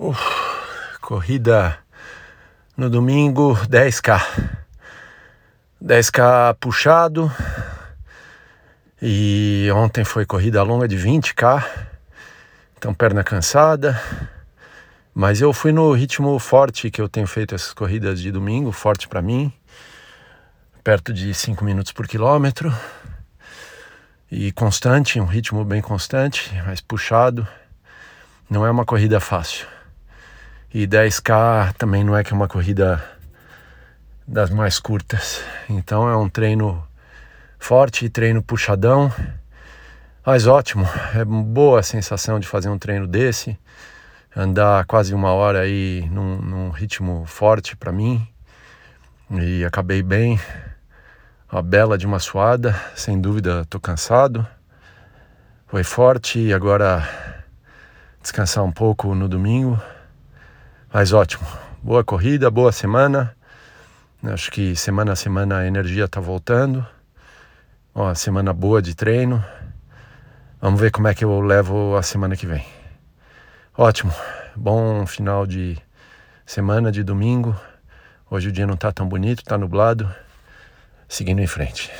Uf, corrida no domingo 10k. 10k puxado. E ontem foi corrida longa de 20k. Então perna cansada. Mas eu fui no ritmo forte que eu tenho feito essas corridas de domingo, forte para mim. Perto de 5 minutos por quilômetro. E constante, um ritmo bem constante, mas puxado. Não é uma corrida fácil. E 10K também não é que é uma corrida das mais curtas. Então é um treino forte, treino puxadão. Mas ótimo, é boa a sensação de fazer um treino desse, andar quase uma hora aí num, num ritmo forte para mim. E acabei bem, uma bela de uma suada, sem dúvida tô cansado. Foi forte e agora descansar um pouco no domingo. Mas ótimo. Boa corrida, boa semana. Acho que semana a semana a energia está voltando. Uma semana boa de treino. Vamos ver como é que eu levo a semana que vem. Ótimo. Bom final de semana de domingo. Hoje o dia não está tão bonito, está nublado. Seguindo em frente.